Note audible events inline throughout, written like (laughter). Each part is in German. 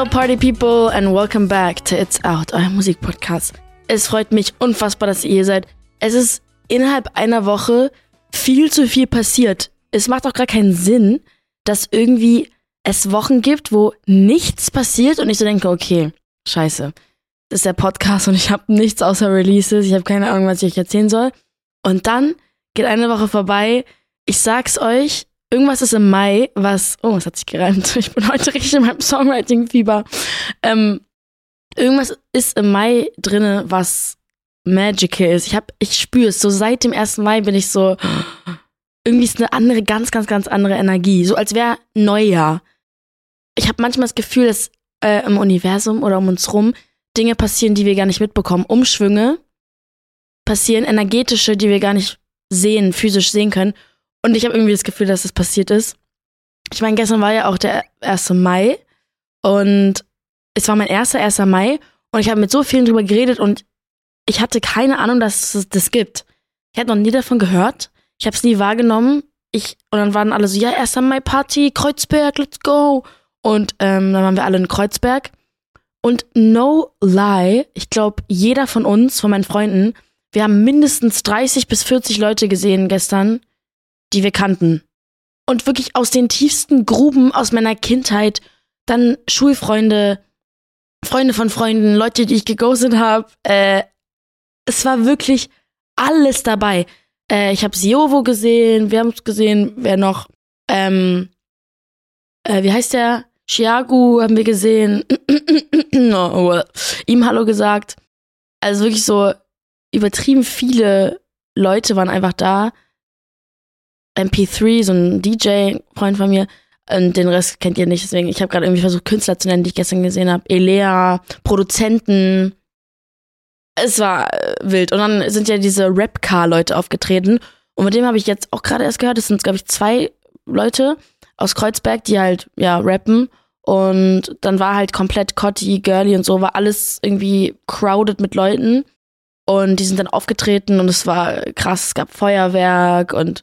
Hello Party People and welcome back to It's Out, euer Musikpodcast. Es freut mich unfassbar, dass ihr hier seid. Es ist innerhalb einer Woche viel zu viel passiert. Es macht auch gar keinen Sinn, dass irgendwie es Wochen gibt, wo nichts passiert und ich so denke, okay, scheiße. Das ist der Podcast und ich habe nichts außer Releases. Ich habe keine Ahnung, was ich euch erzählen soll. Und dann geht eine Woche vorbei. Ich sag's euch, irgendwas ist im Mai, was, oh, es hat sich gereimt. (laughs) Ich bin heute richtig in meinem Songwriting-Fieber. Ähm, irgendwas ist im Mai drinne, was magical ist. Ich ich spüre es. So seit dem 1. Mai bin ich so, irgendwie ist eine andere, ganz, ganz, ganz andere Energie. So als wäre Neujahr. Ich habe manchmal das Gefühl, dass äh, im Universum oder um uns rum Dinge passieren, die wir gar nicht mitbekommen. Umschwünge passieren, energetische, die wir gar nicht sehen, physisch sehen können. Und ich habe irgendwie das Gefühl, dass das passiert ist. Ich meine, gestern war ja auch der 1. Mai und es war mein erster 1. Mai und ich habe mit so vielen drüber geredet und ich hatte keine Ahnung, dass es das gibt. Ich hatte noch nie davon gehört. Ich habe es nie wahrgenommen. Ich, und dann waren alle so, ja, 1. Mai Party, Kreuzberg, let's go. Und ähm, dann waren wir alle in Kreuzberg. Und no lie, ich glaube, jeder von uns, von meinen Freunden, wir haben mindestens 30 bis 40 Leute gesehen gestern, die wir kannten. Und wirklich aus den tiefsten Gruben aus meiner Kindheit, dann Schulfreunde, Freunde von Freunden, Leute, die ich geghostet habe. Äh, es war wirklich alles dabei. Äh, ich habe Siovo gesehen, wir haben es gesehen, wer noch? Ähm, äh, wie heißt der? Chiagu haben wir gesehen. (clears throat) oh, ihm Hallo gesagt. Also wirklich so übertrieben viele Leute waren einfach da. MP3, so ein DJ-Freund von mir. Und den Rest kennt ihr nicht, deswegen, ich habe gerade irgendwie versucht, Künstler zu nennen, die ich gestern gesehen habe. Elea, Produzenten. Es war äh, wild. Und dann sind ja diese Rap-Car-Leute aufgetreten. Und mit dem habe ich jetzt auch gerade erst gehört. Das sind, glaube ich, zwei Leute aus Kreuzberg, die halt, ja, rappen. Und dann war halt komplett Cotty, Girly und so, war alles irgendwie crowded mit Leuten. Und die sind dann aufgetreten und es war krass, es gab Feuerwerk und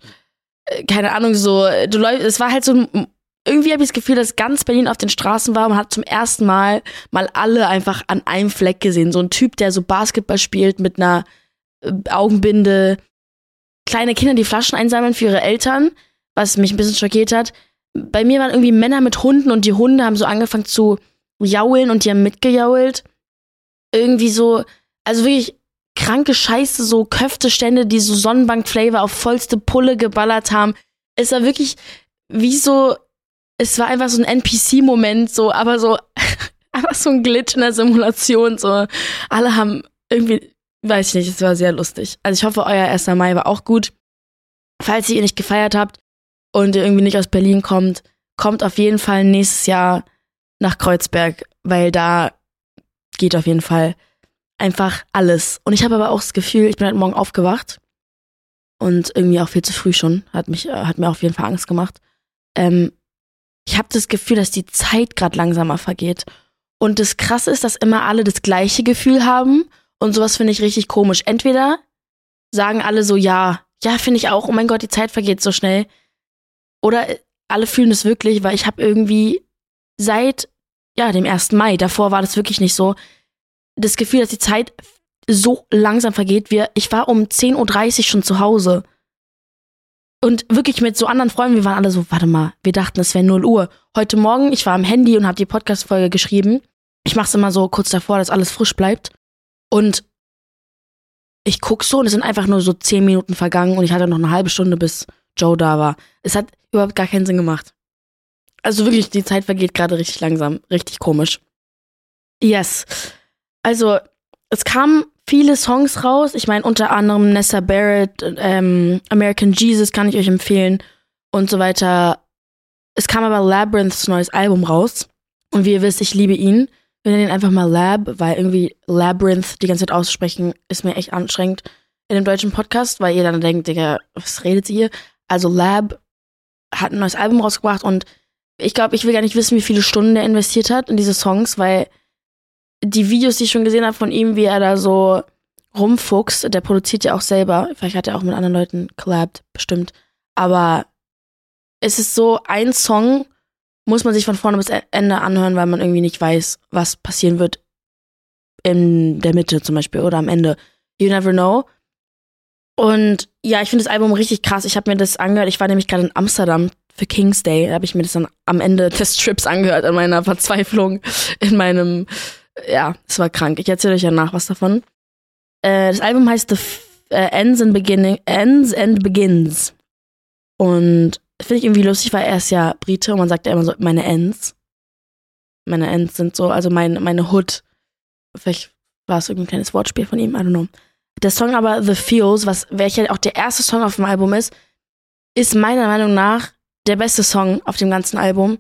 keine Ahnung, so, du es war halt so, irgendwie habe ich das Gefühl, dass ganz Berlin auf den Straßen war und hat zum ersten Mal mal alle einfach an einem Fleck gesehen. So ein Typ, der so Basketball spielt mit einer äh, Augenbinde, kleine Kinder, die Flaschen einsammeln für ihre Eltern, was mich ein bisschen schockiert hat. Bei mir waren irgendwie Männer mit Hunden und die Hunde haben so angefangen zu jaulen und die haben mitgejault. Irgendwie so, also wirklich kranke Scheiße, so Köftestände, die so Sonnenbank-Flavor auf vollste Pulle geballert haben. Es war wirklich wie so, es war einfach so ein NPC-Moment, so, aber so, (laughs) einfach so ein Glitch in der Simulation, so. Alle haben irgendwie, weiß ich nicht, es war sehr lustig. Also ich hoffe, euer 1. Mai war auch gut. Falls ihr nicht gefeiert habt und ihr irgendwie nicht aus Berlin kommt, kommt auf jeden Fall nächstes Jahr nach Kreuzberg, weil da geht auf jeden Fall einfach alles. Und ich habe aber auch das Gefühl, ich bin heute Morgen aufgewacht und irgendwie auch viel zu früh schon. Hat mich, äh, hat mir auf jeden Fall Angst gemacht. Ähm, ich habe das Gefühl, dass die Zeit gerade langsamer vergeht. Und das Krasse ist, dass immer alle das gleiche Gefühl haben. Und sowas finde ich richtig komisch. Entweder sagen alle so, ja, ja, finde ich auch, oh mein Gott, die Zeit vergeht so schnell. Oder äh, alle fühlen es wirklich, weil ich habe irgendwie seit, ja, dem 1. Mai, davor war das wirklich nicht so, das Gefühl, dass die Zeit so langsam vergeht. Wir, ich war um 10.30 Uhr schon zu Hause. Und wirklich mit so anderen Freunden, wir waren alle so, warte mal, wir dachten, es wäre 0 Uhr. Heute Morgen, ich war am Handy und habe die Podcast-Folge geschrieben. Ich mache es immer so kurz davor, dass alles frisch bleibt. Und ich guck so und es sind einfach nur so 10 Minuten vergangen und ich hatte noch eine halbe Stunde, bis Joe da war. Es hat überhaupt gar keinen Sinn gemacht. Also wirklich, die Zeit vergeht gerade richtig langsam. Richtig komisch. Yes. Also, es kamen viele Songs raus. Ich meine, unter anderem Nessa Barrett, ähm, American Jesus kann ich euch empfehlen und so weiter. Es kam aber Labyrinths neues Album raus. Und wie ihr wisst, ich liebe ihn. Wir nennen ihn einfach mal Lab, weil irgendwie Labyrinth die ganze Zeit auszusprechen ist mir echt anstrengend in dem deutschen Podcast, weil ihr dann denkt, Digga, was redet ihr? Also Lab hat ein neues Album rausgebracht und ich glaube, ich will gar nicht wissen, wie viele Stunden er investiert hat in diese Songs, weil die Videos, die ich schon gesehen habe von ihm, wie er da so rumfuchst, der produziert ja auch selber. Vielleicht hat er auch mit anderen Leuten collabed, bestimmt. Aber es ist so ein Song muss man sich von vorne bis Ende anhören, weil man irgendwie nicht weiß, was passieren wird in der Mitte zum Beispiel oder am Ende. You never know. Und ja, ich finde das Album richtig krass. Ich habe mir das angehört. Ich war nämlich gerade in Amsterdam für King's Day. Da habe ich mir das dann am Ende des Trips angehört, an meiner Verzweiflung, in meinem, ja, es war krank. Ich erzähle euch ja nach was davon. Äh, das Album heißt The F äh, Ends and Beginning, Ends and Begins. Und finde ich irgendwie lustig, weil er ist ja Brite und man sagt ja immer so, meine Ends. Meine Ends sind so, also mein, meine Hood. Vielleicht war es irgendein kleines Wortspiel von ihm, I don't know. Der Song aber The Feels, was welcher auch der erste Song auf dem Album ist, ist meiner Meinung nach der beste Song auf dem ganzen Album.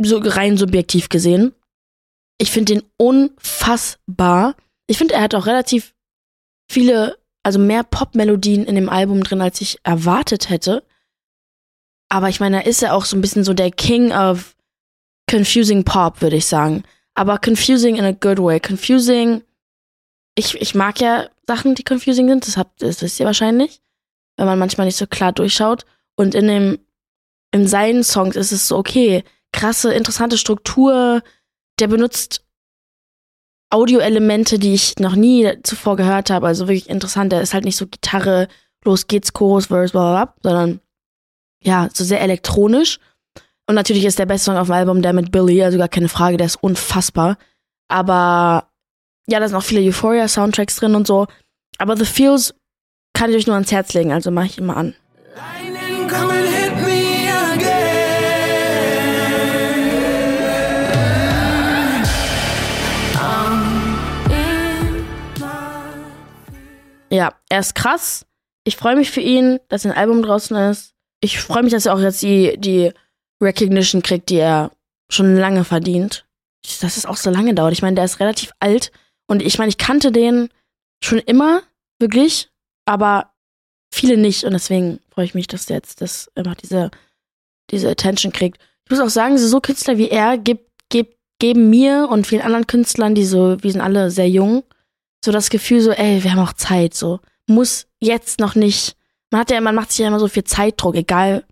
So rein subjektiv gesehen. Ich finde den unfassbar. Ich finde, er hat auch relativ viele, also mehr Pop-Melodien in dem Album drin, als ich erwartet hätte. Aber ich meine, er ist ja auch so ein bisschen so der King of confusing Pop, würde ich sagen. Aber confusing in a good way. Confusing. Ich, ich mag ja Sachen, die confusing sind. Das, habt, das wisst ihr wahrscheinlich. Wenn man manchmal nicht so klar durchschaut. Und in dem, in seinen Songs ist es so, okay, krasse, interessante Struktur. Der benutzt Audioelemente, die ich noch nie zuvor gehört habe. Also wirklich interessant. Der ist halt nicht so Gitarre, los geht's, Chorus, Verse, bla, bla, bla, sondern ja, so sehr elektronisch. Und natürlich ist der beste Song auf dem Album der mit Billy, also gar keine Frage, der ist unfassbar. Aber ja, da sind auch viele Euphoria-Soundtracks drin und so. Aber The Feels kann ich euch nur ans Herz legen, also mache ich immer an. Ja, er ist krass. Ich freue mich für ihn, dass ein Album draußen ist ich freue mich, dass er auch jetzt die, die Recognition kriegt, die er schon lange verdient. Dass es auch so lange dauert. Ich meine, der ist relativ alt und ich meine, ich kannte den schon immer, wirklich, aber viele nicht und deswegen freue ich mich, dass der jetzt das einfach diese, diese Attention kriegt. Ich muss auch sagen, so Künstler wie er gibt, gibt, geben mir und vielen anderen Künstlern, die so, wir sind alle sehr jung, so das Gefühl so, ey, wir haben auch Zeit, so. Muss jetzt noch nicht man hat ja, man macht sich ja immer so viel Zeitdruck, egal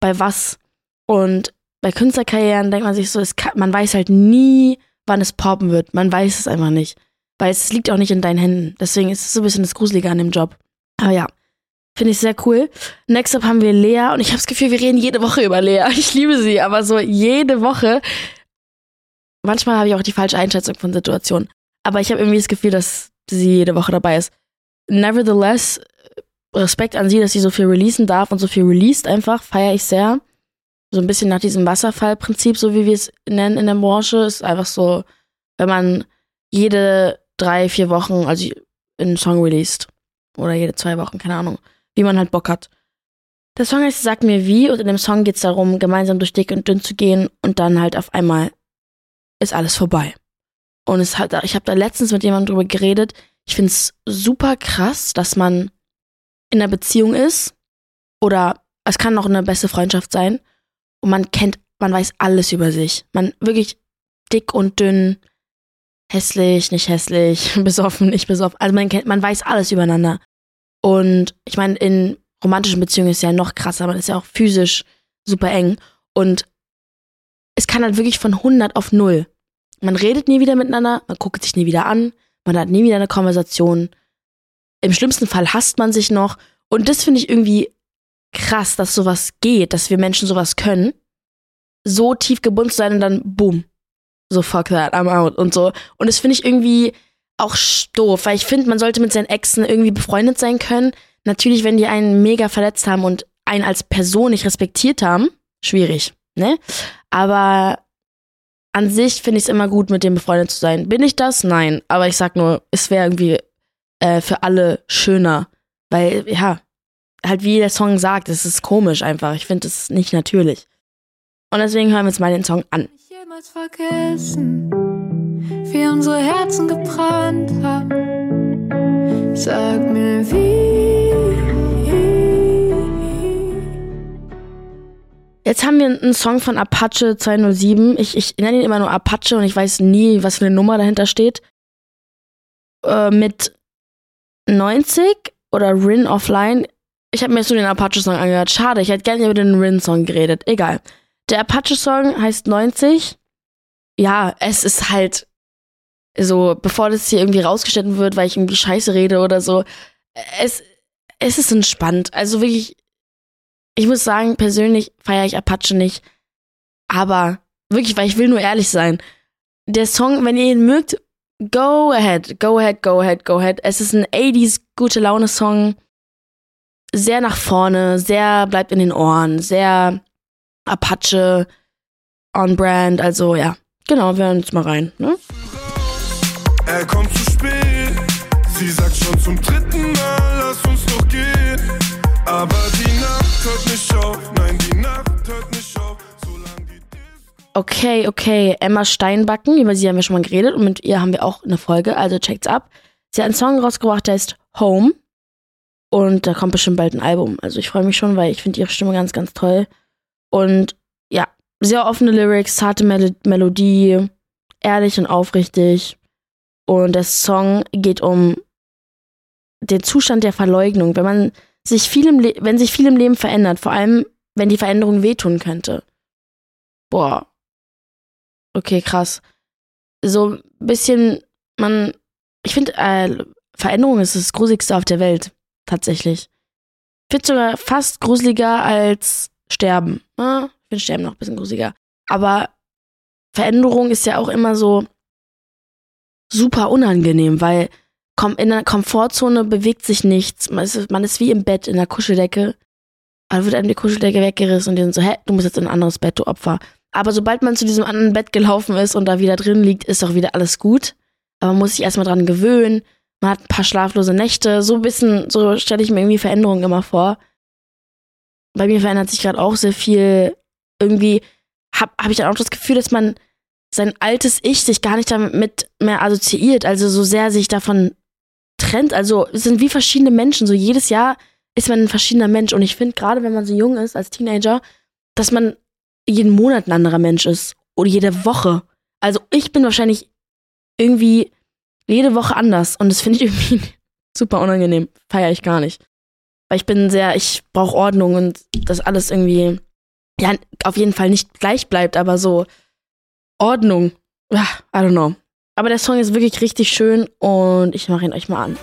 bei was. Und bei Künstlerkarrieren denkt man sich so, kann, man weiß halt nie, wann es poppen wird. Man weiß es einfach nicht. Weil es liegt auch nicht in deinen Händen. Deswegen ist es so ein bisschen das Gruselige an dem Job. Aber ja, finde ich sehr cool. Next up haben wir Lea und ich habe das Gefühl, wir reden jede Woche über Lea. (laughs) Ich liebe sie, aber so jede Woche. Manchmal habe ich auch die falsche Einschätzung von Situationen. Aber ich habe irgendwie das Gefühl, dass sie jede Woche dabei ist. Nevertheless Respekt an sie, dass sie so viel releasen darf und so viel released einfach, feiere ich sehr. So ein bisschen nach diesem Wasserfallprinzip, so wie wir es nennen in der Branche, ist einfach so, wenn man jede drei, vier Wochen, also einen Song released. Oder jede zwei Wochen, keine Ahnung. Wie man halt Bock hat. Der Song heißt Sag mir wie und in dem Song geht es darum, gemeinsam durch dick und dünn zu gehen und dann halt auf einmal ist alles vorbei. Und es hat, ich habe da letztens mit jemandem drüber geredet. Ich finde es super krass, dass man in einer Beziehung ist oder es kann auch eine beste Freundschaft sein und man kennt, man weiß alles über sich. Man wirklich dick und dünn, hässlich, nicht hässlich, (laughs) besoffen, nicht besoffen. Also man kennt, man weiß alles übereinander. Und ich meine, in romantischen Beziehungen ist es ja noch krasser, man ist ja auch physisch super eng und es kann halt wirklich von 100 auf 0. Man redet nie wieder miteinander, man guckt sich nie wieder an, man hat nie wieder eine Konversation im schlimmsten Fall hasst man sich noch. Und das finde ich irgendwie krass, dass sowas geht, dass wir Menschen sowas können. So tief gebunden sein und dann boom. So fuck that, I'm out und so. Und das finde ich irgendwie auch doof, weil ich finde, man sollte mit seinen Exen irgendwie befreundet sein können. Natürlich, wenn die einen mega verletzt haben und einen als Person nicht respektiert haben, schwierig, ne? Aber an sich finde ich es immer gut, mit dem befreundet zu sein. Bin ich das? Nein. Aber ich sag nur, es wäre irgendwie äh, für alle schöner. Weil, ja, halt wie der Song sagt, es ist komisch einfach. Ich finde es nicht natürlich. Und deswegen hören wir uns mal den Song an. Ich jemals vergessen, wie unsere Herzen gebrannt haben. Sag mir wie. Jetzt haben wir einen Song von Apache 207. Ich, ich nenne ihn immer nur Apache und ich weiß nie, was für eine Nummer dahinter steht. Äh, mit 90 oder Rin Offline. Ich habe mir jetzt nur den Apache-Song angehört. Schade, ich hätte gerne über den Rin-Song geredet. Egal. Der Apache-Song heißt 90. Ja, es ist halt so, bevor das hier irgendwie rausgeschnitten wird, weil ich irgendwie Scheiße rede oder so. Es, es ist entspannt. Also wirklich, ich muss sagen, persönlich feiere ich Apache nicht. Aber wirklich, weil ich will nur ehrlich sein. Der Song, wenn ihr ihn mögt, go ahead, go ahead, go ahead, go ahead. Es ist ein 80s gute Laune Song. Sehr nach vorne, sehr bleibt in den Ohren, sehr Apache on brand. Also ja, genau, wir hören uns mal rein. Ne? Er kommt zu spät. Sie sagt schon zum dritten Mal, lass uns doch gehen. Aber hört nicht auf, nein, die Nacht hört nicht auf. Okay, okay. Emma Steinbacken, über sie haben wir schon mal geredet und mit ihr haben wir auch eine Folge, also checkt's ab. Sie hat einen Song rausgebracht, der heißt Home. Und da kommt bestimmt bald ein Album. Also ich freue mich schon, weil ich finde ihre Stimme ganz, ganz toll. Und ja, sehr offene Lyrics, zarte Mel Melodie, ehrlich und aufrichtig. Und der Song geht um den Zustand der Verleugnung, wenn man sich viel im wenn sich viel im Leben verändert, vor allem wenn die Veränderung wehtun könnte. Boah. Okay, krass. So ein bisschen, man, ich finde, äh, Veränderung ist das Gruseligste auf der Welt. Tatsächlich. Ich finde sogar fast gruseliger als Sterben. Ne? Ich finde Sterben noch ein bisschen gruseliger. Aber Veränderung ist ja auch immer so super unangenehm, weil in der Komfortzone bewegt sich nichts. Man ist, man ist wie im Bett in der Kuscheldecke. Aber wird einem die Kuscheldecke weggerissen und die sind so, hä, du musst jetzt in ein anderes Bett, du Opfer. Aber sobald man zu diesem anderen Bett gelaufen ist und da wieder drin liegt, ist auch wieder alles gut. Aber man muss sich erstmal dran gewöhnen. Man hat ein paar schlaflose Nächte. So ein bisschen, so stelle ich mir irgendwie Veränderungen immer vor. Bei mir verändert sich gerade auch sehr viel. Irgendwie habe hab ich dann auch das Gefühl, dass man sein altes Ich sich gar nicht damit mehr assoziiert, also so sehr sich davon trennt. Also es sind wie verschiedene Menschen. So jedes Jahr ist man ein verschiedener Mensch. Und ich finde, gerade wenn man so jung ist als Teenager, dass man jeden Monat ein anderer Mensch ist. Oder jede Woche. Also ich bin wahrscheinlich irgendwie jede Woche anders. Und das finde ich (laughs) irgendwie super unangenehm. Feiere ich gar nicht. Weil ich bin sehr, ich brauche Ordnung und das alles irgendwie, ja, auf jeden Fall nicht gleich bleibt, aber so Ordnung. Ja, I don't know. Aber der Song ist wirklich richtig schön und ich mache ihn euch mal an.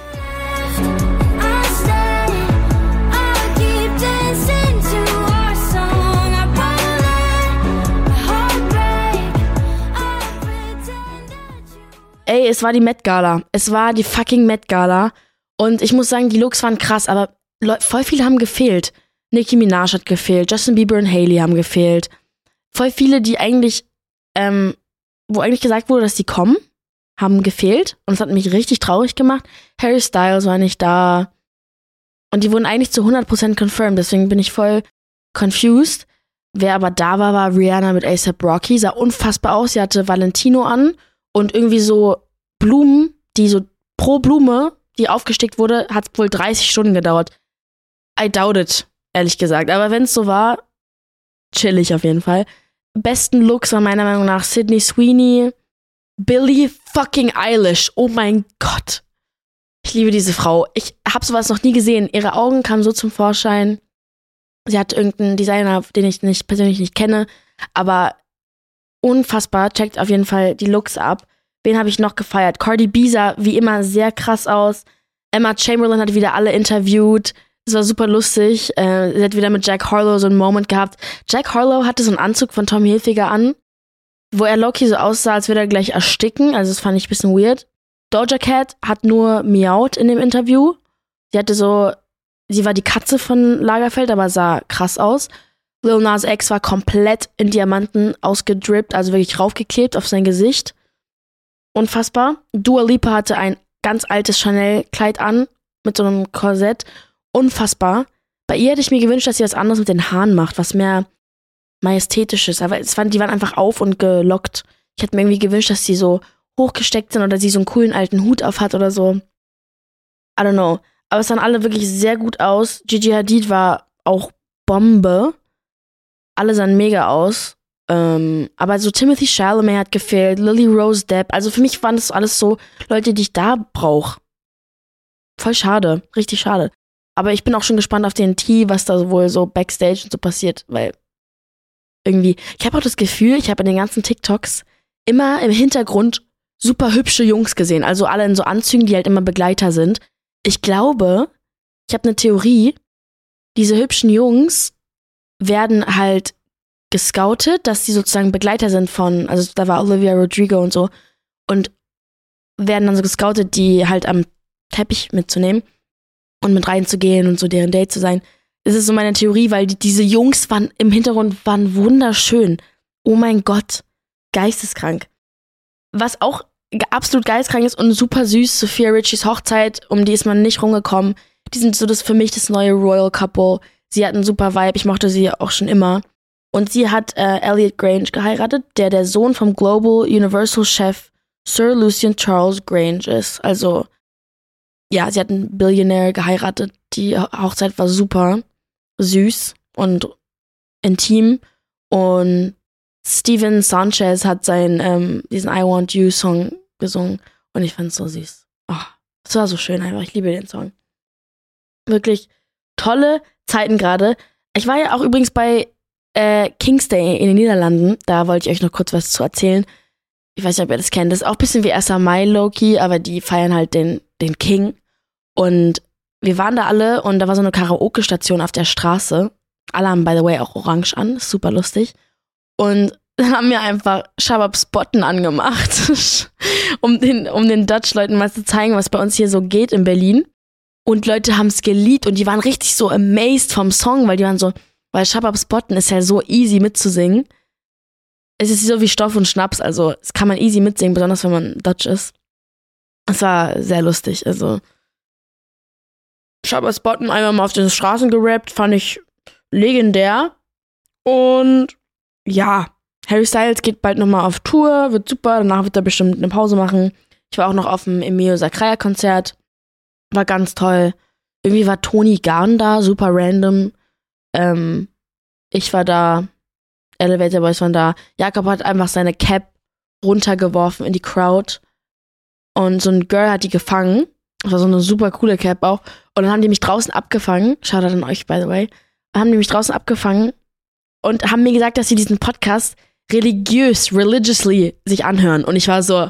Ey, es war die Met Gala. Es war die fucking Met Gala. Und ich muss sagen, die Looks waren krass, aber voll viele haben gefehlt. Nicki Minaj hat gefehlt, Justin Bieber und Haley haben gefehlt. Voll viele, die eigentlich, ähm, wo eigentlich gesagt wurde, dass die kommen, haben gefehlt. Und es hat mich richtig traurig gemacht. Harry Styles war nicht da. Und die wurden eigentlich zu 100% confirmed. Deswegen bin ich voll confused. Wer aber da war, war Rihanna mit ASAP Rocky. Sah unfassbar aus. Sie hatte Valentino an und irgendwie so Blumen, die so pro Blume, die aufgestickt wurde, hat wohl 30 Stunden gedauert. I doubt it, ehrlich gesagt. Aber wenn es so war, chillig auf jeden Fall. Besten Looks war meiner Meinung nach Sydney Sweeney, Billie fucking Eilish. Oh mein Gott. Ich liebe diese Frau. Ich habe sowas noch nie gesehen. Ihre Augen kamen so zum Vorschein. Sie hat irgendeinen Designer, den ich nicht persönlich nicht kenne, aber unfassbar. Checkt auf jeden Fall die Looks ab. Wen habe ich noch gefeiert? Cardi B sah wie immer sehr krass aus. Emma Chamberlain hat wieder alle interviewt. Es war super lustig. Äh, sie hat wieder mit Jack Harlow so einen Moment gehabt. Jack Harlow hatte so einen Anzug von Tom Hilfiger an, wo er Loki so aussah, als würde er gleich ersticken. Also das fand ich ein bisschen weird. Doja Cat hat nur miaut in dem Interview. Sie hatte so, sie war die Katze von Lagerfeld, aber sah krass aus. Lil Nas X war komplett in Diamanten ausgedrippt, also wirklich raufgeklebt auf sein Gesicht. Unfassbar. Dua Lipa hatte ein ganz altes Chanel-Kleid an mit so einem Korsett. Unfassbar. Bei ihr hätte ich mir gewünscht, dass sie was anderes mit den Haaren macht, was mehr majestätisches. Aber es waren, die waren einfach auf und gelockt. Ich hätte mir irgendwie gewünscht, dass sie so hochgesteckt sind oder sie so einen coolen alten Hut auf hat oder so. I don't know. Aber es sahen alle wirklich sehr gut aus. Gigi Hadid war auch Bombe. Alle sahen mega aus. Ähm, aber so Timothy Chalamet hat gefehlt, Lily Rose Depp. Also für mich waren das alles so Leute, die ich da brauche. Voll schade. Richtig schade. Aber ich bin auch schon gespannt auf den T, was da wohl so Backstage und so passiert, weil irgendwie. Ich habe auch das Gefühl, ich habe in den ganzen TikToks immer im Hintergrund super hübsche Jungs gesehen. Also alle in so Anzügen, die halt immer Begleiter sind. Ich glaube, ich habe eine Theorie, diese hübschen Jungs werden halt gescoutet, dass die sozusagen Begleiter sind von, also da war Olivia Rodrigo und so, und werden dann so gescoutet, die halt am Teppich mitzunehmen und mit reinzugehen und so deren Date zu sein. Das ist so meine Theorie, weil die, diese Jungs waren im Hintergrund waren wunderschön. Oh mein Gott, geisteskrank. Was auch absolut geisteskrank ist und super süß, Sophia Richies Hochzeit, um die ist man nicht rumgekommen. Die sind so das für mich das neue Royal Couple. Sie hat einen super Vibe, ich mochte sie auch schon immer. Und sie hat äh, Elliot Grange geheiratet, der der Sohn vom Global Universal Chef Sir Lucian Charles Grange ist. Also, ja, sie hat einen Billionär geheiratet. Die Hochzeit war super süß und intim. Und Steven Sanchez hat seinen, ähm, diesen I Want You Song gesungen. Und ich fand es so süß. Oh, es war so schön einfach. Ich liebe den Song. Wirklich tolle Zeiten gerade. Ich war ja auch übrigens bei äh, King's Day in den Niederlanden. Da wollte ich euch noch kurz was zu erzählen. Ich weiß nicht, ob ihr das kennt. Das ist auch ein bisschen wie 1. Mai Loki, aber die feiern halt den, den King. Und wir waren da alle und da war so eine Karaoke-Station auf der Straße. Alle haben, by the way, auch orange an. Super lustig. Und (laughs) dann haben wir einfach Shabab Spotten angemacht, (laughs) um den, um den Dutch-Leuten mal zu zeigen, was bei uns hier so geht in Berlin. Und Leute haben es geliebt und die waren richtig so amazed vom Song, weil die waren so, weil Shabab Spotten ist ja so easy mitzusingen. Es ist so wie Stoff und Schnaps, also es kann man easy mitsingen, besonders wenn man Dutch ist. Es war sehr lustig, also Shabab Spotten einmal mal auf den Straßen gerappt, fand ich legendär. Und ja, Harry Styles geht bald nochmal auf Tour, wird super, danach wird er bestimmt eine Pause machen. Ich war auch noch auf dem Emilio Sacraia Konzert, war ganz toll. Irgendwie war Toni Garn da, super random. Ähm, ich war da, Elevator Boys waren da. Jakob hat einfach seine Cap runtergeworfen in die Crowd und so ein Girl hat die gefangen. Das war so eine super coole Cap auch. Und dann haben die mich draußen abgefangen. Schaut an euch, by the way. Haben die mich draußen abgefangen und haben mir gesagt, dass sie diesen Podcast religiös, religiously sich anhören. Und ich war so,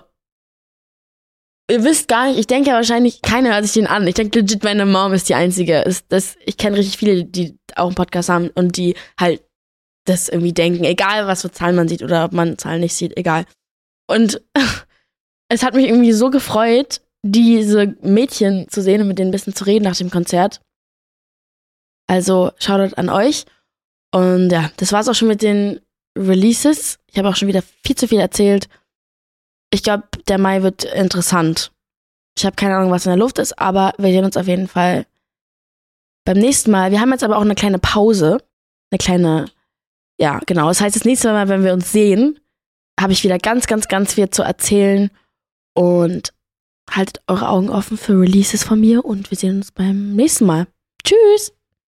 ihr wisst gar nicht, ich denke ja wahrscheinlich, keiner hört sich den an. Ich denke legit, meine Mom ist die Einzige. Ist das, ich kenne richtig viele, die auch einen Podcast haben und die halt das irgendwie denken, egal was für Zahlen man sieht oder ob man Zahlen nicht sieht, egal. Und (laughs) es hat mich irgendwie so gefreut, diese Mädchen zu sehen und mit denen ein bisschen zu reden nach dem Konzert. Also Shoutout an euch. Und ja, das war's auch schon mit den Releases. Ich habe auch schon wieder viel zu viel erzählt. Ich glaube, der Mai wird interessant. Ich habe keine Ahnung, was in der Luft ist, aber wir sehen uns auf jeden Fall beim nächsten Mal. Wir haben jetzt aber auch eine kleine Pause. Eine kleine, ja, genau. Das heißt, das nächste Mal, wenn wir uns sehen, habe ich wieder ganz, ganz, ganz viel zu erzählen. Und haltet eure Augen offen für Releases von mir und wir sehen uns beim nächsten Mal. Tschüss!